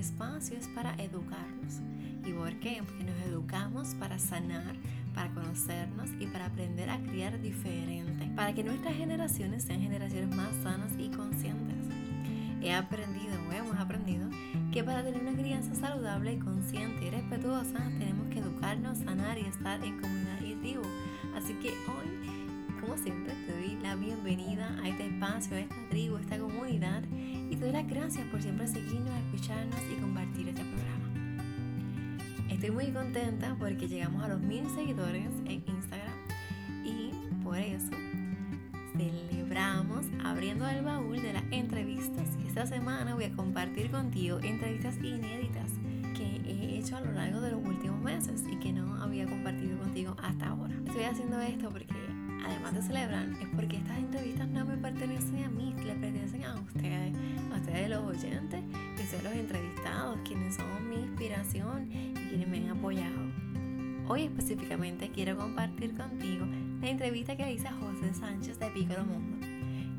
espacios para educarnos. ¿Y por qué? Porque nos educamos para sanar, para conocernos y para aprender a criar diferente, para que nuestras generaciones sean generaciones más sanas y conscientes. He aprendido, o hemos aprendido, que para tener una crianza saludable, consciente y respetuosa, tenemos que educarnos, sanar y estar en comunidad y tribu. Así que hoy, como siempre, te doy la bienvenida a este espacio, a esta tribu, a esta comunidad y te doy las gracias por siempre seguirnos, escucharnos y compartir este programa. Estoy muy contenta porque llegamos a los mil seguidores en Instagram y por eso celebramos abriendo el baúl de las entrevistas. Esta semana voy a compartir contigo entrevistas inéditas que he hecho a lo largo de los últimos meses y que no había compartido contigo hasta ahora. Estoy haciendo esto porque además de celebrar, es porque estas entrevistas no me pertenecen a mí, le pertenecen a ustedes, a ustedes los oyentes, y ustedes los entrevistados, quienes son mi inspiración y quienes me han apoyado. Hoy específicamente quiero compartir contigo la entrevista que hice a José Sánchez de Pícoro Mundo.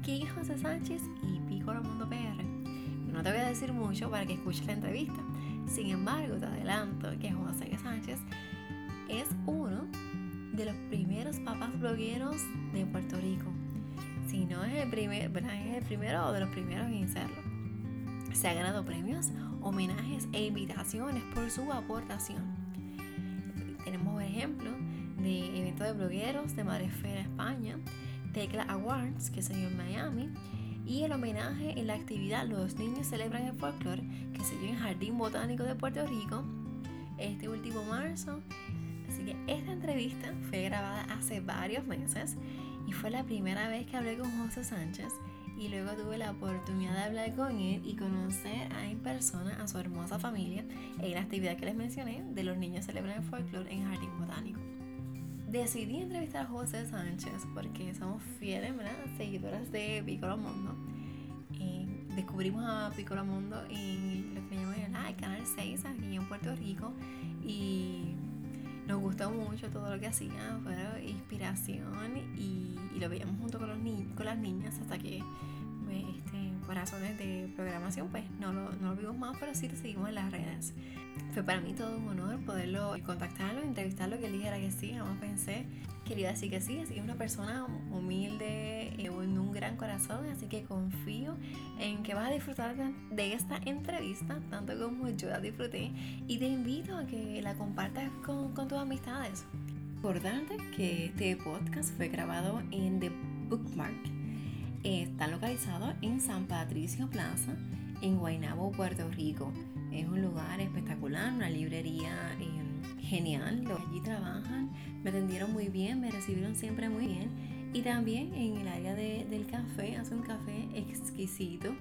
¿Quién es José Sánchez y Pícoro Mundo PR? No te voy a decir mucho para que escuches la entrevista. Sin embargo, te adelanto que José Sánchez es uno de los primeros papás blogueros de Puerto Rico. Si no es el, primer, es el primero de los primeros en serlo. Se ha ganado premios, homenajes e invitaciones por su aportación. Tenemos por ejemplo de eventos de blogueros de Madresfera España, Tecla Awards que se dio en Miami y el homenaje en la actividad Los Niños Celebran el Folklore que se dio en Jardín Botánico de Puerto Rico este último marzo esta entrevista fue grabada hace varios meses y fue la primera vez que hablé con José Sánchez y luego tuve la oportunidad de hablar con él y conocer a en persona a su hermosa familia en la actividad que les mencioné de los niños celebran el folclore en Jardín Botánico. Decidí entrevistar a José Sánchez porque somos fieles, ¿verdad? Seguidoras de Piccolo Mundo. Y descubrimos a Piccolo Mundo y lo que llaman el Canal 6 aquí en Puerto Rico y nos gustó mucho todo lo que hacía, fue inspiración y, lo veíamos junto con, los con las niñas hasta que este, por razones de programación pues no lo, no lo vimos más, pero sí lo seguimos en las redes. Fue para mí todo un honor poderlo contactarlo, entrevistarlo, que él dijera que sí, jamás pensé quería decir que sí, así que es una persona humilde, eh, en un gran corazón, así que confío en que vas a disfrutar de esta entrevista, tanto como yo la disfruté, y te invito a que la compartas con, tus amistades. Recordarte que este podcast fue grabado en The Bookmark. Está localizado en San Patricio Plaza, en Guaynabo, Puerto Rico. Es un lugar espectacular, una librería eh, genial. Allí trabajan me atendieron muy bien, me recibieron siempre muy bien. Y también en el área del café, hace un café exquisito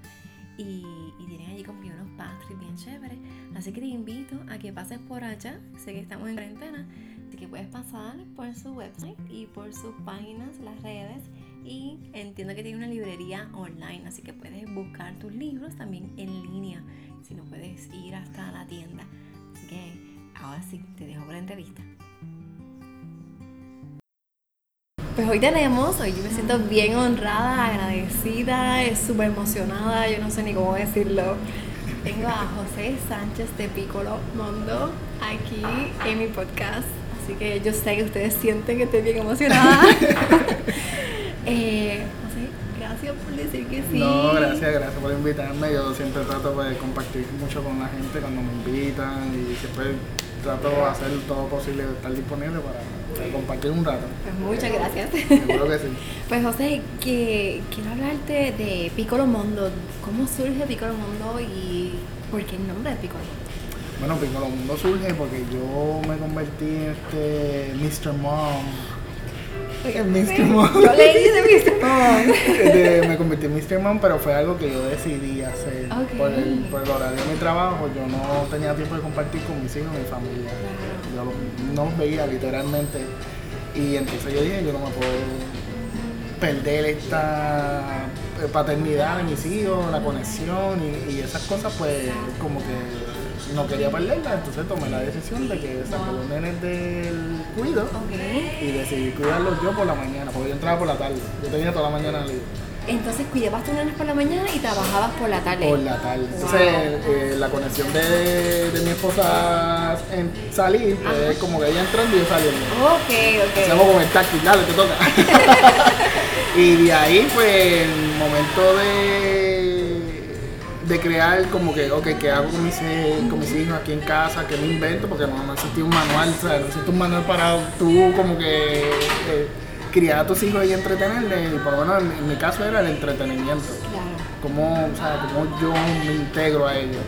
y, tienen allí como unos pastries bien chéveres. Así que te invito a que pases por allá. Sé que estamos en cuarentena, así que puedes pasar por su website y por sus páginas, las redes. Y entiendo que tiene una librería online, así que puedes buscar tus libros también en línea, si no puedes ir hasta la tienda. Así que ahora sí, te dejo por la entrevista. Pues hoy tenemos, hoy yo me siento bien honrada, agradecida, súper emocionada, yo no sé ni cómo decirlo. Tengo a José Sánchez de Piccolo Mondo aquí en mi podcast, así que yo sé que ustedes sienten que estoy bien emocionada. eh, José, gracias por decir que sí. No, gracias, gracias por invitarme. Yo siempre trato de compartir mucho con la gente cuando me invitan y siempre trato de hacer todo posible de estar disponible para, compartir un rato. Pues muchas gracias. Seguro que sí. Pues José, que, quiero hablarte de Piccolo Mundo. ¿Cómo surge Piccolo Mundo y por qué el nombre de Piccolo Mundo? Bueno, Piccolo Mundo surge porque yo me convertí en este Mr. Mom Mr. Mom. Yo leí de Mr. Mom. me convertí en Mr. Mom, pero fue algo que yo decidí hacer. Por, el, por, el, horario de mi trabajo, yo no tenía tiempo de compartir con mis hijos y mi familia. Yo no los veía literalmente. Y entonces yo dije, yo no me puedo perder esta paternidad de mis hijos, la conexión y, y esas cosas, pues como que no quería perderla, entonces tomé la decisión de que saqué los nenes del cuido y decidí cuidarlos yo por la mañana, porque yo entraba por la tarde, yo tenía toda la mañana libre. Entonces cuidabas tus nenes por la mañana y trabajabas por la tarde. Por la tarde. Entonces eh, la conexión de, de, mi esposa en salir pues, es como que ella entrando y yo saliendo. Ok, ok. Hacemos como el táctil, dale, te toca. y de ahí pues el momento de, de crear como que, ok, ¿qué hago con mis, con mis hijos aquí en casa? ¿Qué me invento? Porque no, no existe un manual, o sea, no existe un manual para tú como que... Eh, criar a tus hijos y entretenerles, y por lo menos en, mi caso era el entretenimiento. Claro. Cómo, o sea, cómo yo me integro a ellos.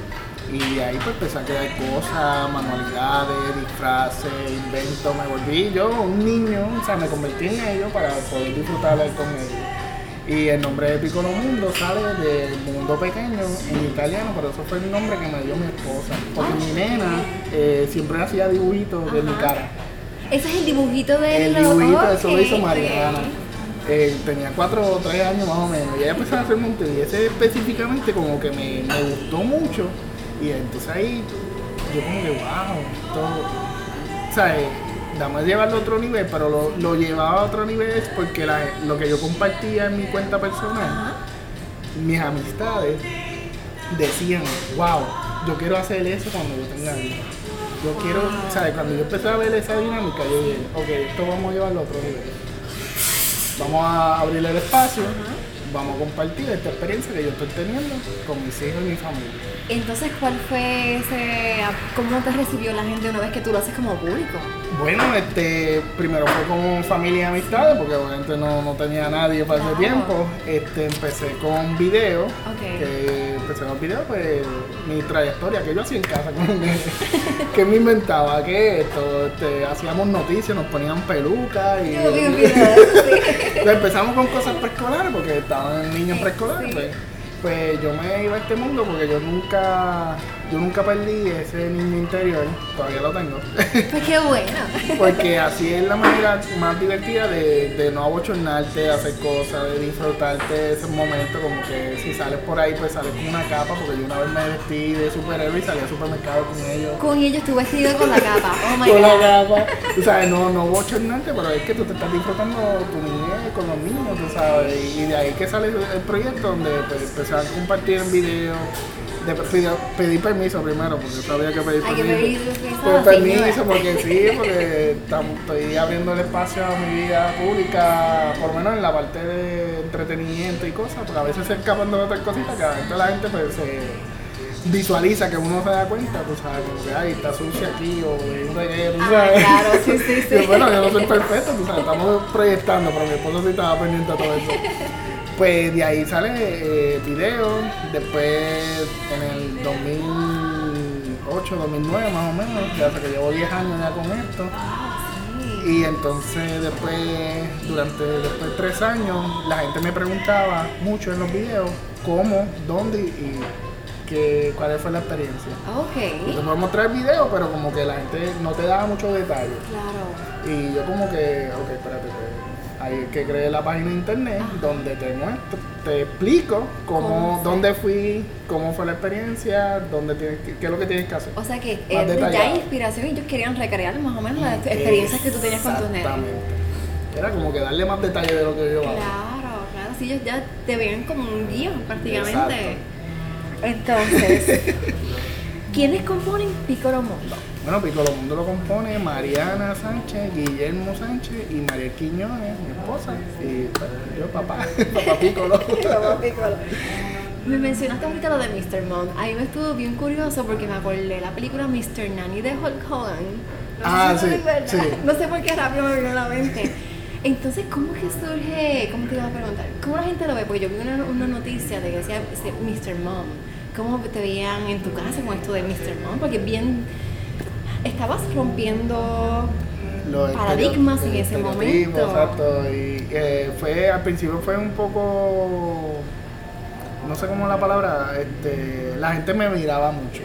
Y ahí pues empecé a crear cosas, manualidades, disfraces, inventos, me volví yo un niño, o sea, me convertí en ellos para poder disfrutar con ellos. Y el nombre de Piccolo Mundo sale del mundo pequeño en italiano, pero eso fue el nombre que me dio mi esposa. Porque mi nena eh, siempre hacía dibujitos de mi cara. Ese es el dibujito de El dibujito, eso lo hizo Mariana. Eh, tenía cuatro o tres años más o menos. Y ella empezó a hacer monte y ese específicamente como que me, me, gustó mucho. Y entonces ahí yo como que, wow, todo. O sea, eh, dame llevarlo a otro nivel, pero lo, lo, llevaba a otro nivel porque la, lo que yo compartía en mi cuenta personal, mis amistades decían, wow, yo quiero hacer eso cuando yo tenga hijos yo quiero, ¿sabes? Cuando yo empecé a ver esa dinámica, yo dije, ok, esto vamos a llevarlo a otro nivel. Vamos a abrirle el espacio, vamos a compartir esta experiencia que yo estoy teniendo con mis hijos y mi familia. Entonces, ¿cuál fue ese, cómo te recibió la gente una vez que tú lo haces como público? Bueno, este, primero fue con familia y amistades, porque obviamente no, no tenía nadie para ese tiempo. Este, empecé con videos, que empecé con videos, pues mi trayectoria que yo hacía en casa que me inventaba que esto, este, hacíamos noticias, nos ponían pelucas y, empezamos con cosas preescolares porque estaban niños preescolares. Pues pues yo me iba a este mundo porque yo nunca, yo nunca perdí ese niño interior, todavía lo tengo. Pues qué bueno. porque así es la manera más divertida de, de no abochornarte, de hacer cosas, de disfrutarte de ese momento, como que si sales por ahí, pues sales con una capa, porque yo una vez me vestí de superhéroe y salí al supermercado con ellos. Con ellos tú vestido con la capa, oh my Con la capa. Tú sabes, no, no bochornarte, pero es que tú te estás disfrutando tu niñez con los niños, tú sabes, y de ahí que sale el proyecto donde pues, a compartir en video. De, pedí, permiso primero, porque sabía que pedir permiso. permiso, porque sí, porque estoy abriendo el espacio a mi vida pública, por lo menos en la parte de entretenimiento y cosas, porque a veces se escapan de otras cositas que a veces la gente pues se visualiza que uno se da cuenta, tú sabes, como que ay, está sucia aquí o un reguero, ah, Claro, sí, sí, sí. bueno, yo no soy perfecto, tú sabes, estamos proyectando, pero mi esposo sí estaba pendiente de todo eso. Pues de ahí sale eh, video, después en el 2008, 2009 más o menos, ya que llevo 10 años ya con esto. Y entonces después, durante después tres años, la gente me preguntaba mucho en los videos cómo, dónde y que, cuál fue la experiencia. Ok. Yo te puedo mostrar el video, pero como que la gente no te daba muchos detalles. Claro. Y yo como que, ok, espérate, hay que crear la página de internet donde te muestro, te explico cómo, dónde fui, cómo fue la experiencia, dónde tienes, qué, es lo que tienes que hacer. O sea que eh, ya hay inspiración y ellos querían recrear más o menos las experiencias que tú tenías con tus nenes. Exactamente. Era como que darle más detalle de lo que yo hago. Claro, claro, si ellos ya te veían como un guion prácticamente. Entonces, ¿quiénes componen Piccolo Mundo? Bueno, Piccolo Mundo lo compone Mariana Sánchez, Guillermo Sánchez y María Quiñones, mi esposa, y pues, yo papá, papá Piccolo. papá Piccolo. Me mencionaste ahorita lo de Mr. Mom. Ahí me estuvo bien curioso porque me acordé la película Mr. Nanny de Hulk Hogan. No ah, sí, sí. No sé por qué rápido me vino a la mente. Entonces, ¿cómo que surge? ¿Cómo te iba a preguntar? ¿Cómo la gente lo ve? Porque yo vi una, una noticia de que decía Mr. Mom. ¿Cómo te veían en tu casa con esto de Mr. Mom? Porque bien estabas rompiendo paradigmas en ese momento. Exacto, y eh, fue, al principio fue un poco, no sé cómo la palabra, este, la gente me miraba mucho.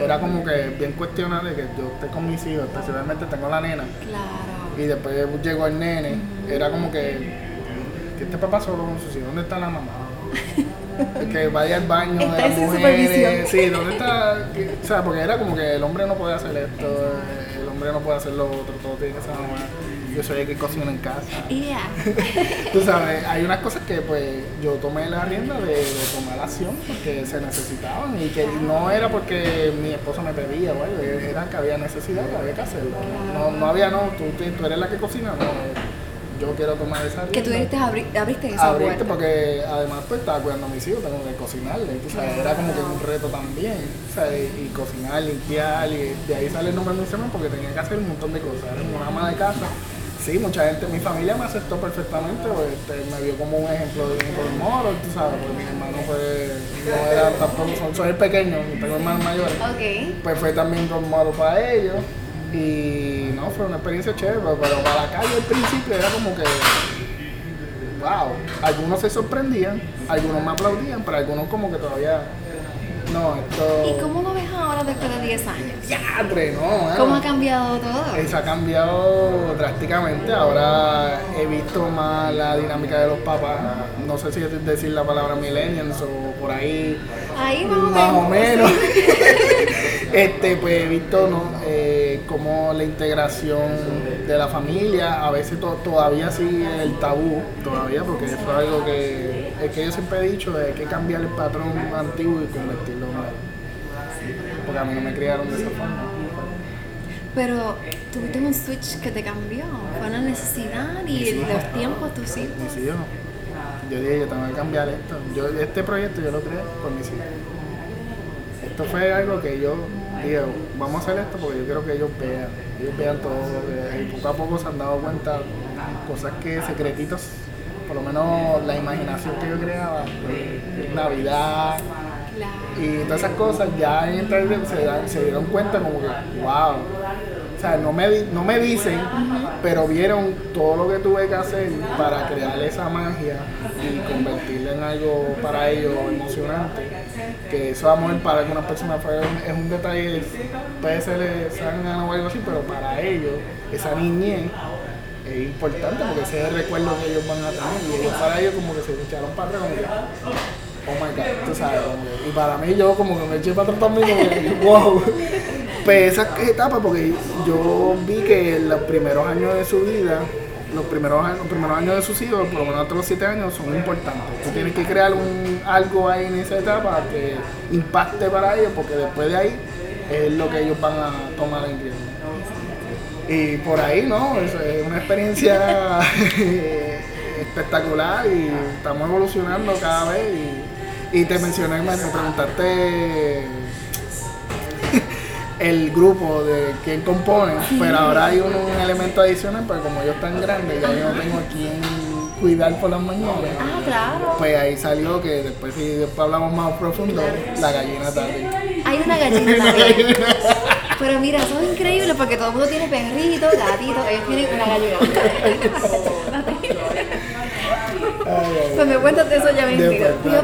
Era como que bien cuestionable que yo esté con mis hijos, especialmente tengo la nena. Claro. Y después llegó el nene, era como que, ¿qué este papá solo con sus hijos? ¿Dónde está la mamá? que vaya al baño Está de las en mujeres. Sí, ¿dónde está? O sea, porque era como que el hombre no puede hacer esto, el hombre no puede hacer lo otro, todo tiene que ser mujer. Yo soy el que cocina en casa. Yeah. Tú sabes, hay unas cosas que pues yo tomé la rienda de, de tomar acción porque se necesitaban y que no era porque mi esposo me pedía o algo, era que había necesidad, que había que hacerlo. No, no había, no, tú, tú eres la que cocina, no, yo quiero tomar esa Que tú rienda. dijiste, abri- abriste esa Abriste puerta. porque además pues estaba cuidando a mis hijos, tengo que cocinarle, era como que un reto también, o sea, y, y cocinar, limpiar, y de ahí sale el nombre de mi semana porque tenía que hacer un montón de cosas, era una ama de casa. Sí, mucha gente, mi familia me aceptó perfectamente, este, me vio como un ejemplo de un model, tú sabes, porque mis hermanos pues no eran tampoco, soy el pequeño, tengo hermanos mayores Ok. pues fue también model para ellos y no, fue una experiencia chévere, pero para la calle al principio era como que, wow, algunos se sorprendían, algunos me aplaudían, pero algunos como que todavía, no, esto... ¿Y cómo lo ves ahora después de 10 años? ¡Yadre! no, bueno. ¿Cómo ha cambiado todo? Eso ha cambiado drásticamente. Ahora he visto más la dinámica de los papás. No sé si decir la palabra millennials o por ahí Ahí más o menos. este, pues he visto ¿no? eh, cómo la integración de la familia, a veces to- todavía sigue el tabú, todavía, porque eso es algo que, es que yo siempre he dicho, hay que cambiar el patrón antiguo y convertirlo en nuevo. Porque a mí no me criaron de esa forma. Pero tuviste un switch que te cambió. Fue una necesidad y los tiempos, tus hijos. mis hijos. Yo dije, yo tengo que cambiar esto. Yo, este proyecto yo lo creé por mis hijos. Esto fue algo que yo dije, vamos a hacer esto porque yo quiero que ellos vean. Ellos vean todo. que- Y poco a poco se han dado cuenta cosas que, secretitos, por lo menos la imaginación que yo creaba, de Navidad. Y todas esas cosas, ya en se, dan- se dieron cuenta como que, wow. O sea, no me, no me dicen, pero vieron todo lo que tuve que hacer para crear esa magia y convertirla en algo para ellos emocionante. Que eso amor para algunas personas es un detalle, puede ser o algo así, pero para ellos, esa niñez es importante porque ese es el recuerdo que ellos van a tener y ellos para ellos como que se echaron para atrás como que, oh my god, tú sabes, y para mí yo como que me eché para atrás también como wow. Pues esa etapa porque yo vi que los primeros años de su vida, los primeros los primeros años de sus hijos, por lo menos hasta los 7 años, son importantes. Tú tienes que crear un, algo ahí en esa etapa que impacte para ellos porque después de ahí es lo que ellos van a tomar en riesgo. Y por ahí, ¿no? Es una experiencia espectacular y estamos evolucionando cada vez. Y, y te mencioné, me preguntaste el grupo de quién compone, pero ahora hay un, un elemento adicional, porque como yo tan grande, ya yo no tengo a quién cuidar por las mañanas. Ah, claro. Pues ahí salió que después, si después hablamos más profundo, la gallina tarde. Hay una gallina también. Pero mira, eso es increíble porque todo el mundo tiene perrito, gatito, ellos tienen una gallina. Pues me cuentas eso ya me Después, intriga.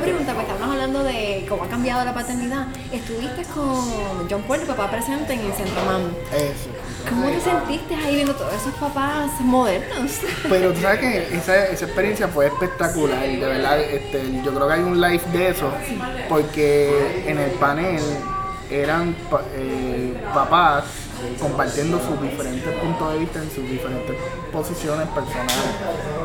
Hablando de cómo ha cambiado la paternidad. Estuviste con John Paul, tu papá presente en el Centro Mam. Eso. ¿Cómo te sentiste ahí viendo todos esos papás modernos? Pero tú sabes que esa, esa experiencia fue espectacular, de verdad. Este, yo creo que hay un live de eso, porque en el panel eran eh, papás compartiendo sus diferentes puntos de vista en sus diferentes posiciones personales.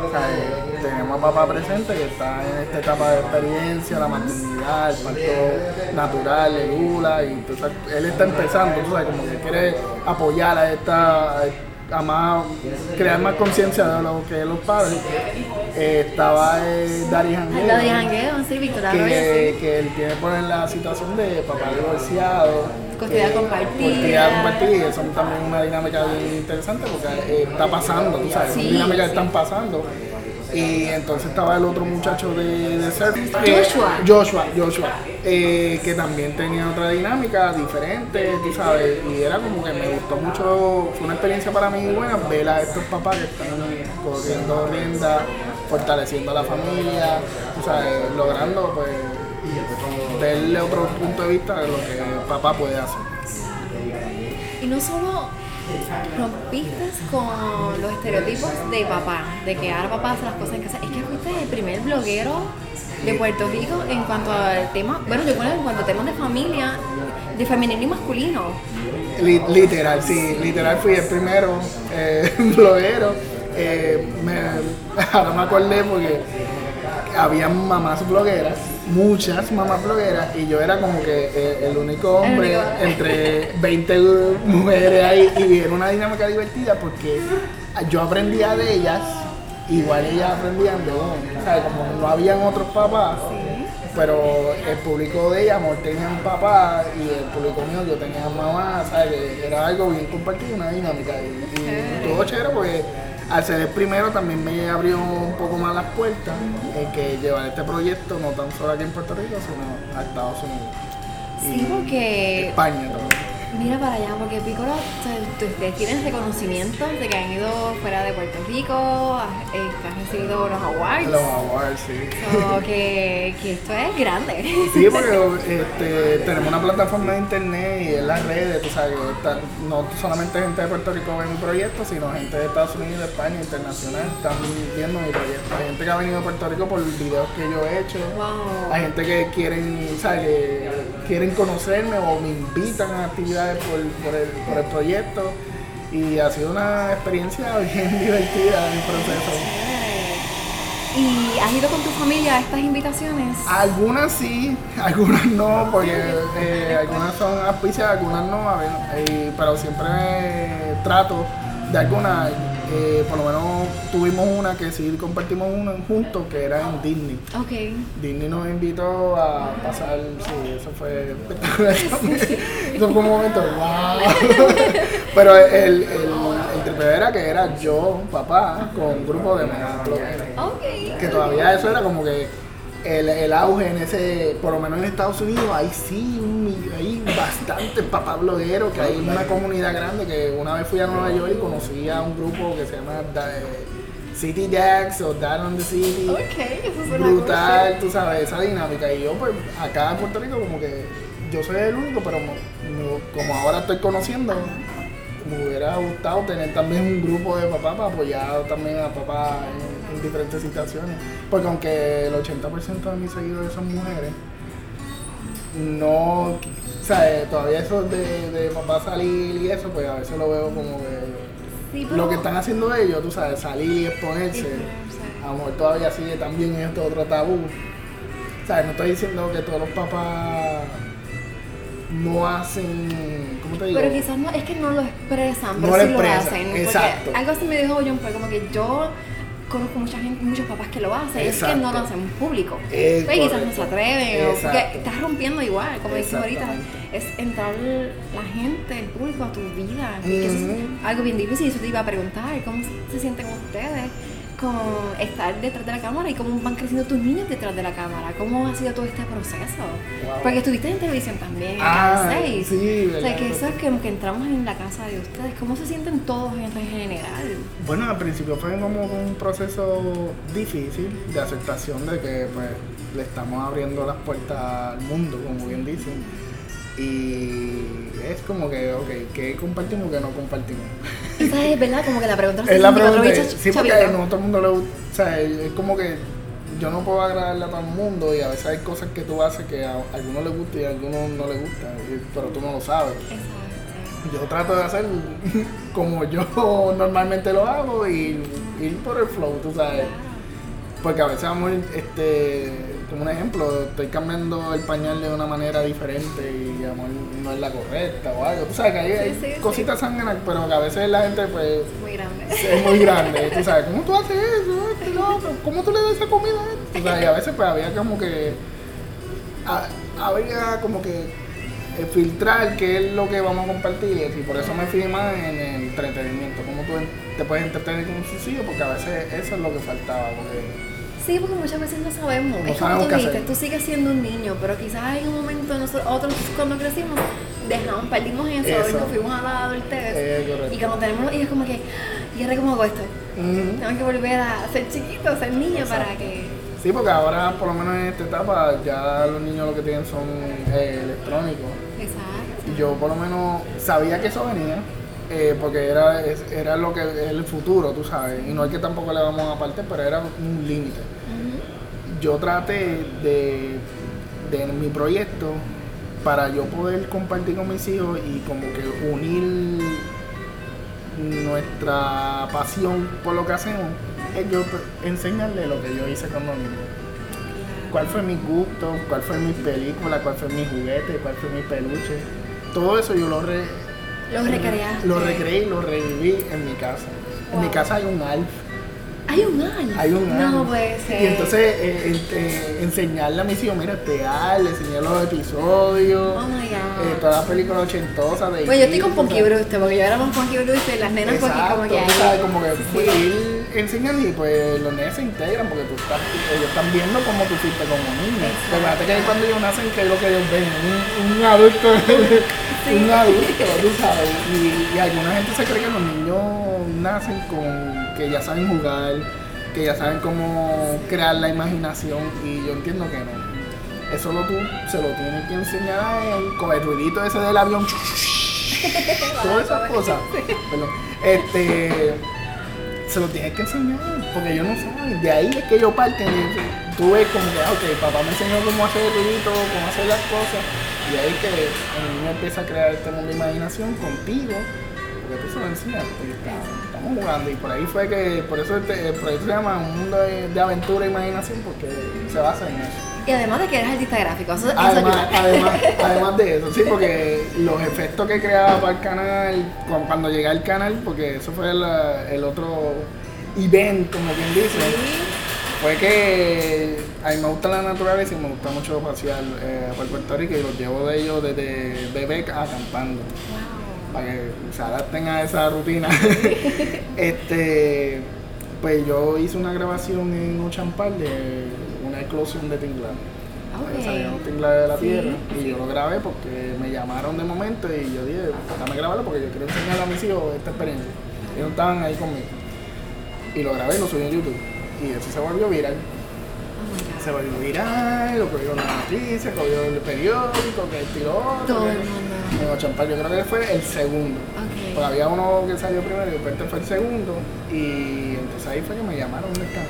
O sea, eh, tenemos a papá presente que está en esta etapa de experiencia, la maternidad, el parto natural, el ULA, y entonces él está empezando, tú sabes, como que quiere apoyar a esta a más, crear más conciencia de lo que es los padres. Eh, estaba eh, Dari Jangueo, de jangueo, sí, Víctor Arroyo, que, sí. que él tiene por la situación de papá divorciado. Custodia que- compartida. Custodia compartida, eso también es una dinámica bien interesante porque eh, está pasando, tú sabes, Sí, son dinámicas que sí. están pasando. Y entonces estaba el otro muchacho de, de surf, eh, Joshua. Joshua, Joshua, eh, que también tenía otra dinámica diferente, tú sabes, y era como que me gustó mucho, fue una experiencia para mí buena ver a estos papás que están corriendo rienda, fortaleciendo a la familia, tú sabes, logrando pues verle otro punto de vista de lo que el papá puede hacer. Y no solo rompiste con los estereotipos de papá, de que ahora papá hace las cosas en casa, es que fuiste el primer bloguero de Puerto Rico en cuanto al tema, bueno, yo creo en cuanto a temas de familia, de femenino y masculino. literal, sí, literal fui el primero eh, bloguero. Eh, me, ahora me acordé porque había mamás blogueras, muchas mamás blogueras, y yo era como que eh, el único hombre entre 20 mujeres ahí, y era una dinámica divertida porque yo aprendía de ellas, igual ellas aprendían de uno, como no habían otros papás. Pero el público de ella, amor, tenía un papá y el público mío yo tenía mamá, ¿sabes? Era algo bien compartido, una dinámica. Y, todo chévere porque al ser el primero también me abrió un poco más las puertas en que llevar este proyecto no tan solo aquí en Puerto Rico, sino a Estados Unidos. Sí, porque... España también. Mira para allá, porque Piccolo, ustedes tienen reconocimiento de que han ido fuera de Puerto Rico, eh, han recibido los awards. Los awards, sí. que, que, esto es grande. Sí, porque este, tenemos una plataforma de internet y en las redes, tú sabes, no solamente gente de Puerto Rico ve mi proyecto, sino gente de Estados Unidos, de España, internacional, están viendo mi proyecto. Hay gente que ha venido a Puerto Rico por videos que yo he hecho. Hay gente que quieren, ¿sabes? Que quieren conocerme o me invitan a actividades por, el, por el proyecto y ha sido una experiencia bien divertida en el proceso. ¿Y has ido con tu familia a estas invitaciones? Algunas sí, algunas no, porque eh, algunas son auspiciadas, algunas no, a ver, eh, pero siempre trato de algunas eh, por lo menos tuvimos una que sí compartimos una juntos, que era en Disney. Okay. Disney nos invitó a pasar, sí, eso fue espectacular Eso fue un momento, wow. Pero el, el, el era que era yo, papá, con un grupo de okay. Que todavía eso era como que el, el, auge en ese, por lo menos en Estados Unidos, hay sí, hay bastante papá bloguero, que hay una comunidad grande, que una vez fui a Nueva York y conocí a un grupo que se llama City Dax o Dad on the City. Brutal, tú sabes, esa dinámica. Y yo pues acá en Puerto Rico como que yo soy el único, pero como ahora estoy conociendo, me hubiera gustado tener también un grupo de papá para apoyar también a papá en, diferentes situaciones. Porque aunque el 80% de mis seguidores son mujeres, no, o sea, todavía eso de, de papá salir y eso, pues a veces lo veo como que lo que están haciendo ellos, tú sabes, salir y exponerse, a lo mejor todavía sigue también esto otro tabú. O sea, no estoy diciendo que todos los papás no hacen, ¿cómo te digo? Pero quizás no, es que no lo expresan, pero sí lo hacen. Exacto. algo así me dijo John, fue como que yo conozco mucha gente, muchos papás que lo hacen, es que no lo hacen público. pues quizás no se atreven, o porque estás rompiendo igual, como decimos ahorita, es entrar la gente, el público a tu vida, que es algo bien difícil, y eso te iba a preguntar, ¿cómo se sienten ustedes? Con estar detrás de la cámara y cómo van creciendo tus niños detrás de la cámara. ¿Cómo ha sido todo este proceso? Porque estuviste en televisión también, ah, Sí, o sea, que eso es que, que, entramos en la casa de ustedes. ¿Cómo se sienten todos en general? Bueno, al principio fue como un proceso difícil de aceptación de que pues le estamos abriendo las puertas al mundo, como bien dicen y es como que, ok, ¿qué compartimos que no compartimos? Esa es verdad, como que la pregunta es la pregunta. sí, porque no todo el mundo le gusta. O sea, es como que yo no puedo agradarle a todo el mundo y a veces hay cosas que tú haces que a algunos les gusta y a algunos no les gusta, pero tú no lo sabes. Yo trato de hacer como yo normalmente lo hago y ir por el flow, tú sabes. Porque a veces vamos, este, como un ejemplo, estoy cambiando el pañal de una manera diferente y no es la correcta o algo. Tú sabes que hay, cositas sangranas, pero que a veces la gente pues... Muy grande. Es muy grande. tú sabes, ¿cómo tú haces eso? Este, ¿Cómo tú le das esa comida a O sea, y a veces pues había como que... había como que filtrar qué es lo que vamos a compartir y por eso me fui más en el entretenimiento, cómo tú te puedes entretener con un suicidio, porque a veces eso es lo que faltaba. Porque Sí, porque muchas veces no sabemos. es como tú dijiste, tú sigues siendo un niño, pero quizás en un momento nosotros cuando crecimos dejamos, perdimos eso, y nos fuimos a la adultez. Eh, y cuando tenemos los hijos como que, ¿y ahora cómo hago esto? Tengo que volver a ser chiquito, a ser niño para que... Sí, porque ahora por lo menos en esta etapa ya los niños lo que tienen son eh, electrónicos. Exacto. Y yo por lo menos sabía que eso venía eh, porque era, era lo que es el futuro, tú sabes, y no es que tampoco le vamos a partir, pero era un límite. Yo traté de, de mi proyecto para yo poder compartir con mis hijos y como que unir nuestra pasión por lo que hacemos, es yo enseñarle lo que yo hice con los niños. ¿Cuál fue mi gusto? ¿Cuál fue mi película? ¿Cuál fue mi juguete? ¿Cuál fue mi peluche? Todo eso yo lo, re, lo recreaste. Lo recreé y lo reviví en mi casa. En mi casa hay un Alf hay un año. Hay un año. No puede ser. Y entonces eh, eh, enseñarle a mis hijos, mira, teatro, le enseñé los episodios. Oh my God. Eh, todas las películas ochentosas de Pues yo estoy con Punky Brewster, porque yo era con Punky Brewster y las nenas porque como que. ¿sabes? Como que pues, ir enseñando y pues los nenes se integran porque tú estás, ellos están viendo cómo tú fuiste como niño. Recuerda que cuando ellos nacen, ¿qué es lo que ellos ven? Un, un adulto. un adulto, tú sabes. Y, y alguna gente se cree que los niños nacen con que ya saben jugar, que ya saben cómo crear la imaginación y yo entiendo que no. Eso lo tú se lo tienes que enseñar a él con el ruidito ese del avión. Todas esas cosas. Este se lo tienes que enseñar, porque ellos no saben. De ahí es que ellos parten. Tú ves como que, ah, ok, papá me enseñó cómo hacer el ruidito, cómo hacer las cosas. Y ahí es que el niño empieza a crear este mundo de imaginación contigo porque tú se lo enseñas, estamos jugando. Y por ahí fue que, por eso este, el proyecto se llama Un Mundo de, Aventura e Imaginación porque se basa en eso. Y además de que eres artista gráfico, eso, además, además, además, de eso, sí, porque los efectos que creaba para el canal, cuando llegué al canal, porque eso fue el, otro event, como quien dice, fue que a mí me gusta la naturaleza y me gusta mucho pasear eh, por Puerto Rico y los llevo de ellos desde bebé acampando para que se adapten a esa rutina. este, pues yo hice una grabación en Ochampal de una eclosión de tinglar. Okay. un tinglar de la tierra y yo lo grabé porque me llamaron de momento y yo dije, déjame grabarlo porque yo quiero enseñar a mis hijos esta experiencia. Ellos estaban ahí conmigo. Y lo grabé y lo subí en YouTube. Y eso se volvió viral. Se volvió viral, lo cogió la noticia, cogió el periódico, que estiró. Todo el mundo en Ochampal, yo creo que fue el segundo. Porque había uno que salió primero y después este fue el segundo. Y entonces ahí fue que me llamaron del canal.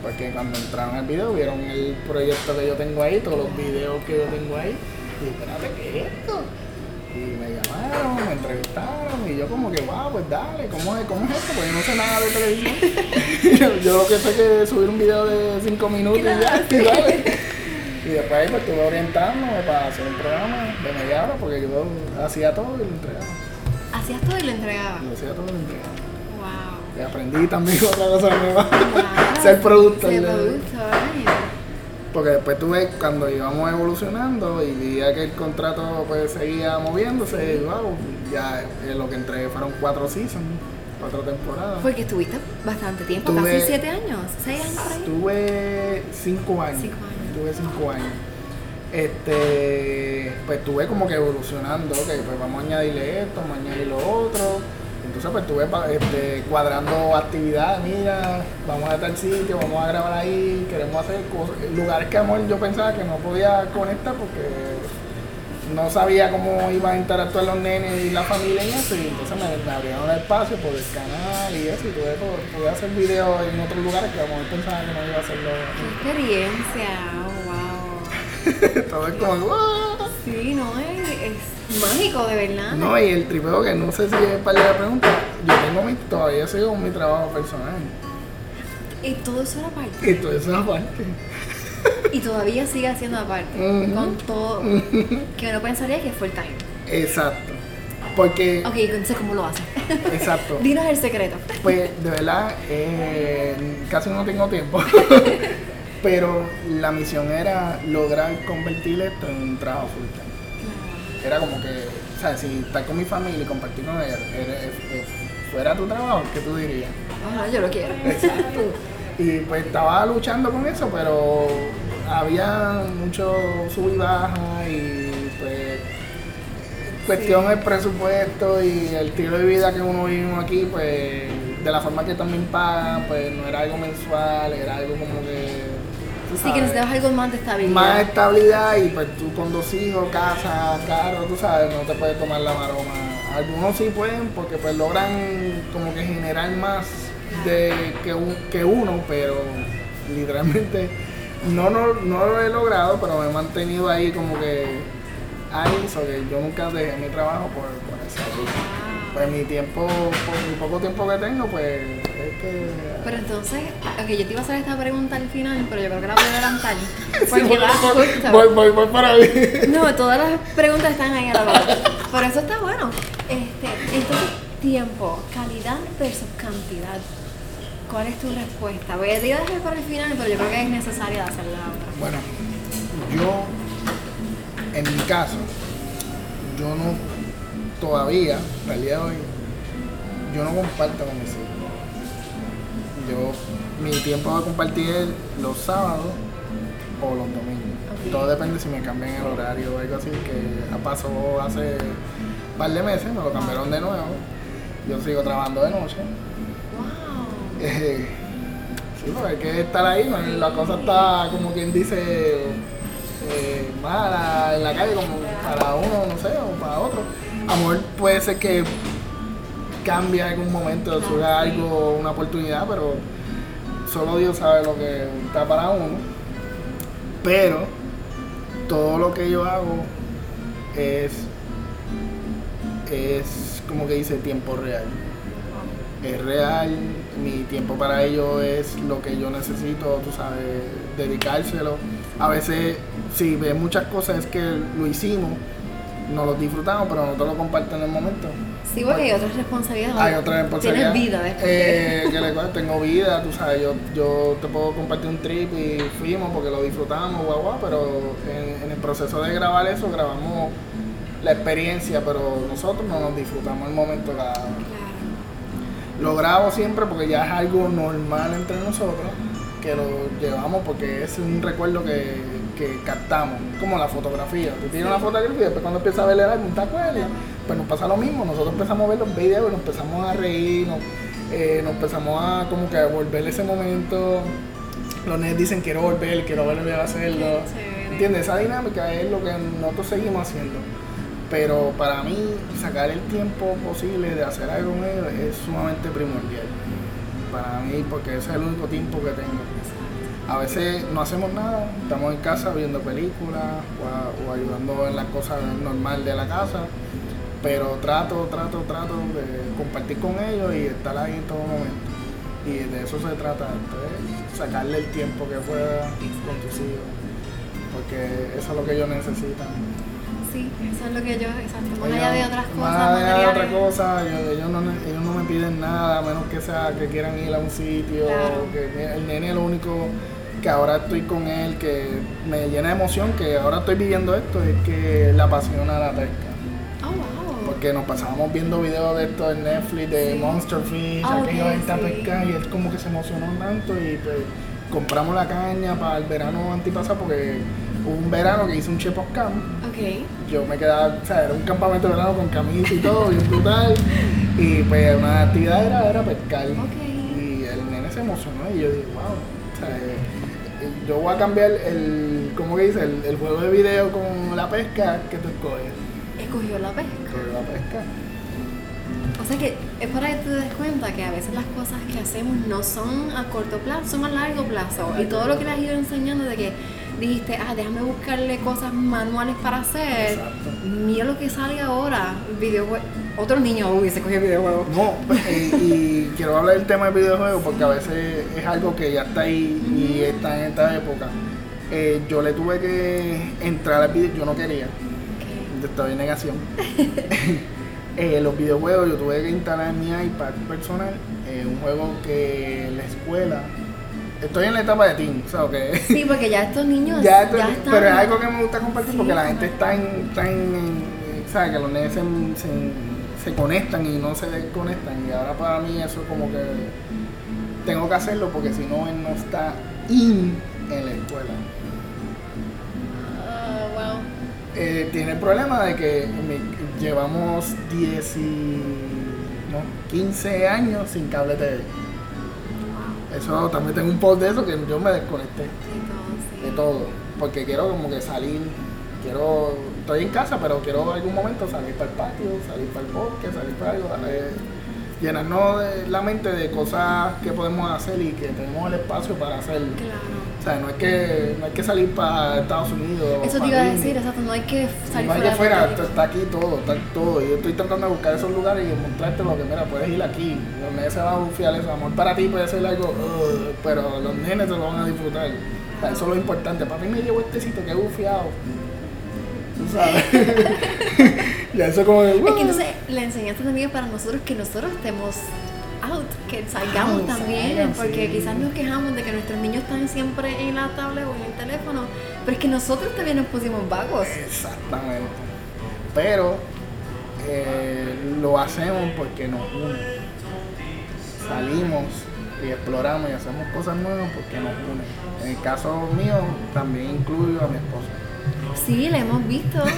Porque cuando entraron al video vieron el proyecto que yo tengo ahí, todos los videos que yo tengo ahí. Y espérate, ¿qué es esto? Y me llamaron, me entrevistaron y yo como que, wow, pues dale, ¿cómo es, cómo es esto? Pues yo no sé nada de televisión. yo, lo que sé es que subir un video de 5 minutos y ya, y dale. Y después ahí pues estuve orientándome para hacer un programa de media hora porque yo hacía todo y lo entregaba. ¿Hacías todo y lo entregaba? Yo hacía todo y lo entregaba. Wow. Y aprendí también otra cosa nueva. ser productor. Ser productor. Porque después tuve, cuando íbamos evolucionando y vi que el contrato pues seguía moviéndose, wow, ya eh, lo que entregué fueron cuatro seasons, cuatro temporadas. Porque estuviste bastante tiempo, casi siete años, seis años por ahí. Estuve cinco años. Cinco años tuve cinco años. Este, pues estuve como que evolucionando, ok, pues vamos a añadirle esto, vamos a añadir lo otro. Entonces pues estuve este, cuadrando actividades, mira, vamos a tal sitio, vamos a grabar ahí, queremos hacer cosas, lugares que amor yo pensaba que no podía conectar porque no sabía cómo iban a interactuar los nenes y la familia en eso, y entonces me, abrieron el espacio por el canal y eso, y tuve, pude hacer videos en otros lugares que a lo pensaba que no iba a hacerlo. ¡Qué experiencia! Todo es como, ¡wow! Sí, no, es, es, mágico, de verdad. No, y el tripeo que no sé si es para la pregunta, yo tengo mi, todavía sigo mi trabajo personal. Y todo eso era parte. Y todo eso era parte. Y todavía sigue haciendo aparte, con todo, que uno pensaría que fue el time. Exacto. Porque. Ok, entonces, ¿cómo lo hace? Exacto. Dinos el secreto. Pues, de verdad, eh, casi no tengo tiempo. Pero la misión era lograr convertir esto en un trabajo full time. Era como que, o sea, si estar con mi familia y compartir con ella fuera tu trabajo, ¿qué tú dirías? Ah, yo lo quiero. Exacto. Y pues estaba luchando con eso, pero había mucho sub y baja y pues cuestión del presupuesto y el estilo de vida que uno vive aquí, pues de la forma que también pagan, pues no era algo mensual, era algo como que... Sí, que necesitabas algo más de estabilidad. Más estabilidad y pues tú con dos hijos, casa, carro, tú sabes, no te puedes tomar la maroma. Algunos sí pueden porque pues logran como que generar más de que, que uno, pero literalmente no, no, no lo he logrado, pero me he mantenido ahí como que ahí, so que yo nunca dejé mi trabajo por, por eso. Pues mi tiempo, por mi poco tiempo que tengo, pues es que... Pero entonces, ok, yo te iba a hacer esta pregunta al final, pero yo creo que la voy a adelantar. Porque sí, voy, voy, voy, para ahí. No, todas las preguntas están ahí a la vez. Por eso está bueno. Este, entonces, tiempo, calidad versus cantidad. ¿Cuál es tu respuesta? Voy a dejar para el final, pero yo creo que es necesaria hacerla ahora. Bueno, yo, en mi caso, yo no, todavía, al día de hoy, yo no comparto con mis hijos. Yo, mi tiempo va a compartir los sábados o los domingos. Todo depende si me cambian el horario o algo así, que pasó hace un par de meses, me lo cambiaron de nuevo. Yo sigo trabajando de noche eh, sí, porque hay que estar ahí, la cosa está como quien dice eh, mala en la calle, como para uno, no sé, o para otro. Amor puede ser que cambie en algún momento, surja algo, una oportunidad, pero solo Dios sabe lo que está para uno. Pero todo lo que yo hago es, es como que dice tiempo real es real, mi tiempo para ello es lo que yo necesito, tú sabes, dedicárselo. A veces, si ves muchas cosas es que lo hicimos, no lo disfrutamos, pero no te lo comparto en el momento. Sí, porque hay otras responsabilidades. Hay otras responsabilidades. Tienes vida después. Eh, que le, tengo vida, tú sabes, yo, yo te puedo compartir un trip y fuimos porque lo disfrutamos, guau, guau, pero en, en el proceso de grabar eso, grabamos la experiencia, pero nosotros no nos disfrutamos el momento cada lo grabo siempre porque ya es algo normal entre nosotros, que lo llevamos porque es un recuerdo que, que captamos, como la fotografía. Tú tienes una fotografía después cuando empiezas a ver el álbum, ¿te acuerdas? Pues nos pasa lo mismo, nosotros empezamos a ver los videos y nos empezamos a reír, nos, eh, empezamos a como que a volver ese momento. Los nenes dicen quiero volver, quiero volver a hacerlo. ¿Entiendes? Esa dinámica es lo que nosotros seguimos haciendo pero para mí sacar el tiempo posible de hacer algo ellos es sumamente primordial. Para mí, porque ese es el único tiempo que tengo. A veces no hacemos nada, estamos en casa viendo películas o, ayudando en las cosas normales de la casa, pero trato, trato, trato de compartir con ellos y estar ahí en todo momento. Y de eso se trata, de sacarle el tiempo que pueda con tus hijos, porque eso es lo que ellos necesitan sí, eso es lo que yo, exacto, más allá de otras cosas. Más allá de otra cosa, ellos, no, ellos no me piden nada, a menos que sea que quieran ir a un sitio, que el nene lo único que ahora estoy con él, que me llena de emoción, que ahora estoy viviendo esto, es que le apasiona la pesca. Oh, wow. Porque nos pasábamos viendo videos de esto en Netflix, de Monster Fish, oh, aquello okay, esta pesca, y él como que se emocionó tanto y pues compramos la caña para el verano antipasado porque hubo un verano que hice un chip of camp. Okay. Yo me quedaba, o sea, era un campamento de verano con camisa y todo, bien brutal. Y pues una actividad era, era pescar. Y el nene se emocionó y yo dije, wow, o sea, yo voy a cambiar el, ¿cómo que dice? El, el, juego de video con la pesca que tú escoges. ¿Escogió la pesca? Escogió la pesca. O sea que es para que te des cuenta que a veces las cosas que hacemos no son a corto plazo, son a largo plazo. Y todo lo que le has ido enseñando de que dijiste, ah, déjame buscarle cosas manuales para hacer. Mira lo que sale ahora, videojuegos. Otro niño hubiese cogido videojuegos. No, pues, y, quiero hablar del tema de videojuegos porque a veces es algo que ya está ahí y está en esta época. Eh, yo le tuve que entrar al video, yo no quería. Estoy en negación. eh, los videojuegos yo tuve que instalar en mi iPad personal eh, un juego que la escuela estoy en la etapa de teen, ¿sabes? Que, sí, porque ya estos niños ya, están... Pero es algo que me gusta compartir porque la gente está en, está en, ¿sabes? Que los nenes se, se, conectan y no se desconectan y ahora para mí eso como que tengo que hacerlo porque si no él no está in en la escuela. Uh, wow. eh, tiene el problema de que llevamos 10 y, no, 15 años sin cable TV. Eso también tengo un post de eso que yo me desconecté. De todo, Porque quiero como que salir, quiero, estoy en casa, pero quiero en algún momento salir para el patio, salir para el bosque, salir para algo, llenarnos la mente de cosas que podemos hacer y que tenemos el espacio para hacerlo. Claro. O sea, no hay que, no hay que salir para Estados Unidos. Eso te iba a decir, exacto, no hay que salir no hay que fuera, está aquí todo, está todo. Yo estoy tratando de buscar esos lugares y mostrarte lo que, mira, puedes ir aquí. Los nenes se van a bufiar eso. Amor para ti puede ser algo, pero los nenes se lo van a disfrutar. O sea, eso es lo importante. Para mí me llevo este sitio que he bufiado. Tú sabes. ya eso como Es que entonces la enseñanza también para nosotros que nosotros estemos out, que salgamos también, porque quizás nos quejamos de que nuestros niños están siempre en la tablet o en el teléfono, pero es que nosotros también nos pusimos vagos. Exactamente. Pero eh, lo hacemos porque nos une. Salimos y exploramos y hacemos cosas nuevas porque nos une. En el caso mío, también incluyo a mi esposa. Sí, la hemos visto.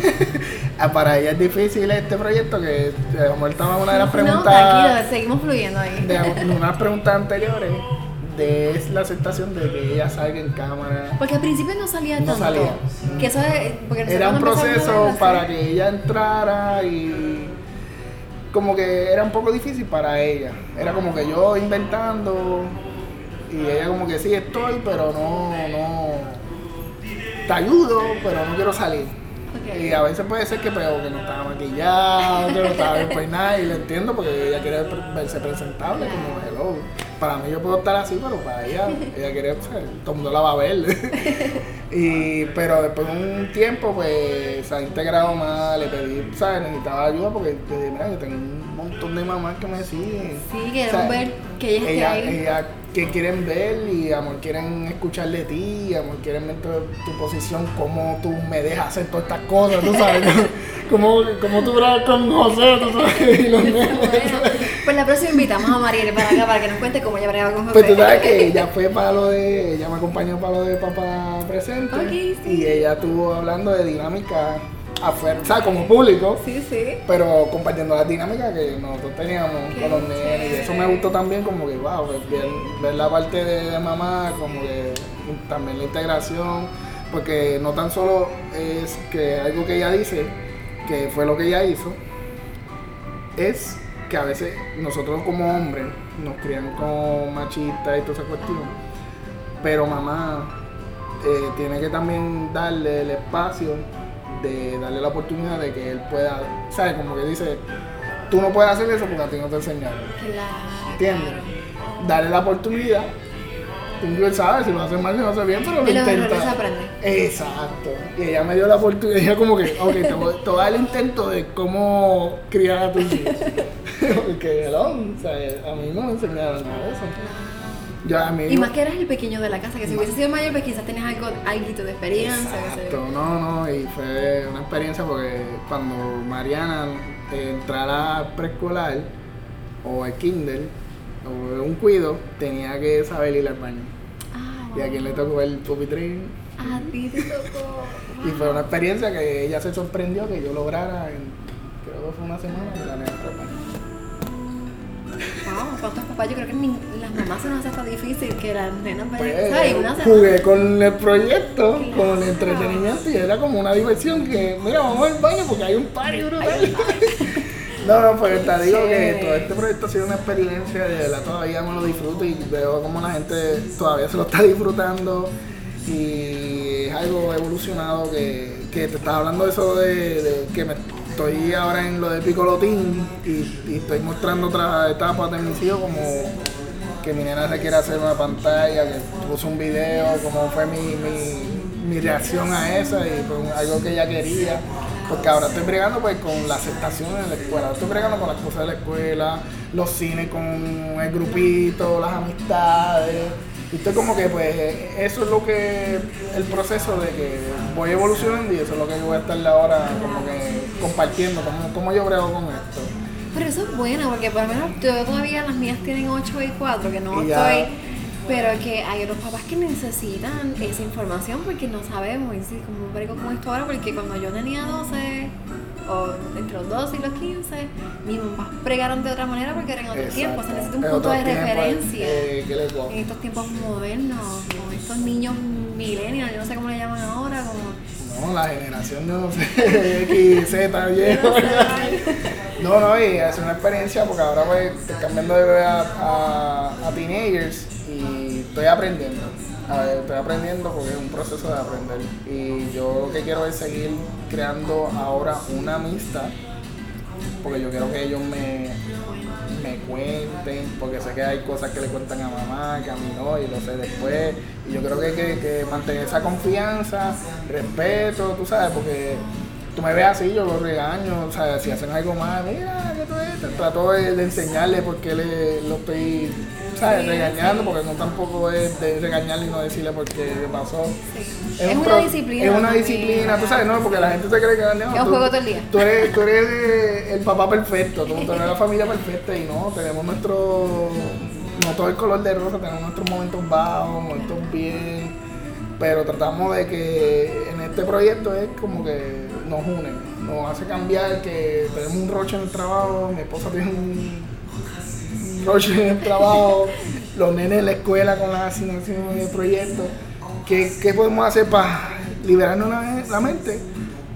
Ah, para ella es difícil este proyecto, que como estaba una de las preguntas. No, tranquilo, seguimos fluyendo ahí. De unas preguntas anteriores de la aceptación de que ella salga en cámara. Porque al principio no salía no tanto. Salía. Que eso era un proceso para que ella entrara y como que era un poco difícil para ella. Era como que yo inventando y ella como que sí estoy, pero no, no te ayudo, pero no quiero salir. Y a veces puede ser que, pero, que no estaba maquillado, que no estaba bien peinada, y lo entiendo porque ella quiere verse presentable como hello. Para mí yo puedo estar así, pero para ella, ella quiere, pues, todo el mundo la va a ver. y, pero después de un tiempo, pues se ha integrado más, le pedí, ¿sabes? Necesitaba ayuda porque mira, yo tengo un montón de mamás que me siguen. Sí, queremos ver que ella esté ahí. Ella, que quieren ver y amor quieren escuchar de ti, amor quieren ver tu, posición, cómo tú me dejas hacer todas estas cosas, tú sabes, cómo, cómo tú bragas con José, tú sabes, y los Pues la próxima invitamos a Marielle para acá para que nos cuente cómo ella brega con José. Pues tú sabes que ella fue para lo de, ella me acompañó para lo de papá presente y ella estuvo hablando de dinámica afuera, o sea, como público, sí, sí. pero compartiendo la dinámica que nosotros teníamos con los nenes. Y eso me gustó también, como que, wow, ver, la parte de, mamá, como que también la integración, porque no tan solo es que algo que ella dice, que fue lo que ella hizo, es que a veces nosotros como hombres nos crian como machistas y toda esa cuestión, pero mamá eh, tiene que también darle el espacio de darle la oportunidad de que él pueda, ¿sabes? Como que dice, tú no puedes hacer eso porque a ti no te enseñaron. Claro. ¿Entiendes? Darle la oportunidad. Tú sabes si lo hace mal, si lo hace bien, pero lo y intenta. Aprende. Exacto. Y ella me dio la oportunidad, ella como que, ok, te voy, te el intento de cómo criar a tus hijos. porque, no, o sea, a mí no me enseñaron nada de eso y más que eras el pequeño de la casa, que si hubiese sido mayor, pues quizás tenías algo, algo de experiencia. Exacto, no, no, y fue una experiencia porque cuando Mariana entrara al preescolar o al kinder o un cuido, tenía que saber ir al baño. Ah, y a quien le tocó el pupitrín. A ti te tocó. y fue una experiencia que ella se sorprendió que yo lograra en, creo que fue una semana, que la nena Wow, ¿cuántos papás? Yo creo que las mamás se nos hace tan difícil que las nenas pues, Jugué con el proyecto, con el entretenimiento y era como una diversión que, mira, vamos al baño porque hay un party brutal. No, no, pues te digo que todo este proyecto ha sido una experiencia, de verdad todavía me lo disfruto y veo como la gente todavía se lo está disfrutando y es algo evolucionado que, que te estaba hablando de eso de, de que me estoy ahora en lo de Picolotín y, estoy mostrando otras etapas de mis hijos como que mi nena se quiere hacer una pantalla, que puso un video, como fue mi, reacción a esa y pues algo que ella quería. Porque ahora estoy bregando pues con la aceptación en la escuela, estoy bregando con las cosas de la escuela, los cines con el grupito, las amistades estoy como que, pues, eso es lo que, el proceso de que voy evolucionando y eso es lo que voy a estar ahora como que compartiendo, como, yo brego con esto. Pero eso es bueno, porque por lo menos yo todavía las mías tienen 8 y 4, que no estoy... Pero que hay otros papás que necesitan esa información porque no sabemos, y sí, como brego con esto ahora, porque cuando yo tenía 12 o entre los 12 y los 15, mis mamás pregaron de otra manera porque eran otros tiempos. Se necesita un punto de referencia eh, en estos tiempos modernos, con estos niños millennials, yo no sé cómo le llaman ahora, como... No, la generación de no sé, X, Z, viejo. No, no, y es una experiencia porque ahora pues cambiando de bebé a, a, a teenagers y estoy aprendiendo. Estoy aprendiendo porque es un proceso de aprender. Y yo lo que quiero es seguir creando ahora una amistad porque yo quiero que ellos me, me cuenten, porque sé que hay cosas que le cuentan a mamá, que a mí no, y lo sé después. Y yo creo que hay que, mantener esa confianza, respeto, tú sabes, porque tú me ves así, yo los regaño, o sea, si hacen algo más, mira, que tú eres, trato de, enseñarle porque le, lo estoy ¿sabes? Regañando, porque no tampoco es de regañarle y no decirle por qué pasó. Es, una disciplina. Es una disciplina, tú sabes, ¿no? Porque la gente se cree que no, es un juego todo el día. Tú eres, tú eres el papá perfecto, tú, eres la familia perfecta y no, tenemos nuestro. No todo el color de rosa, tenemos nuestros momentos bajos, momentos bien. Pero tratamos de que en este proyecto es como que nos unen, nos hace cambiar que tenemos un roche en el trabajo, mi esposa tiene un en el trabajo, los nenes en la escuela con las asignaciones de proyectos. ¿Qué, ¿Qué podemos hacer para liberarnos la mente?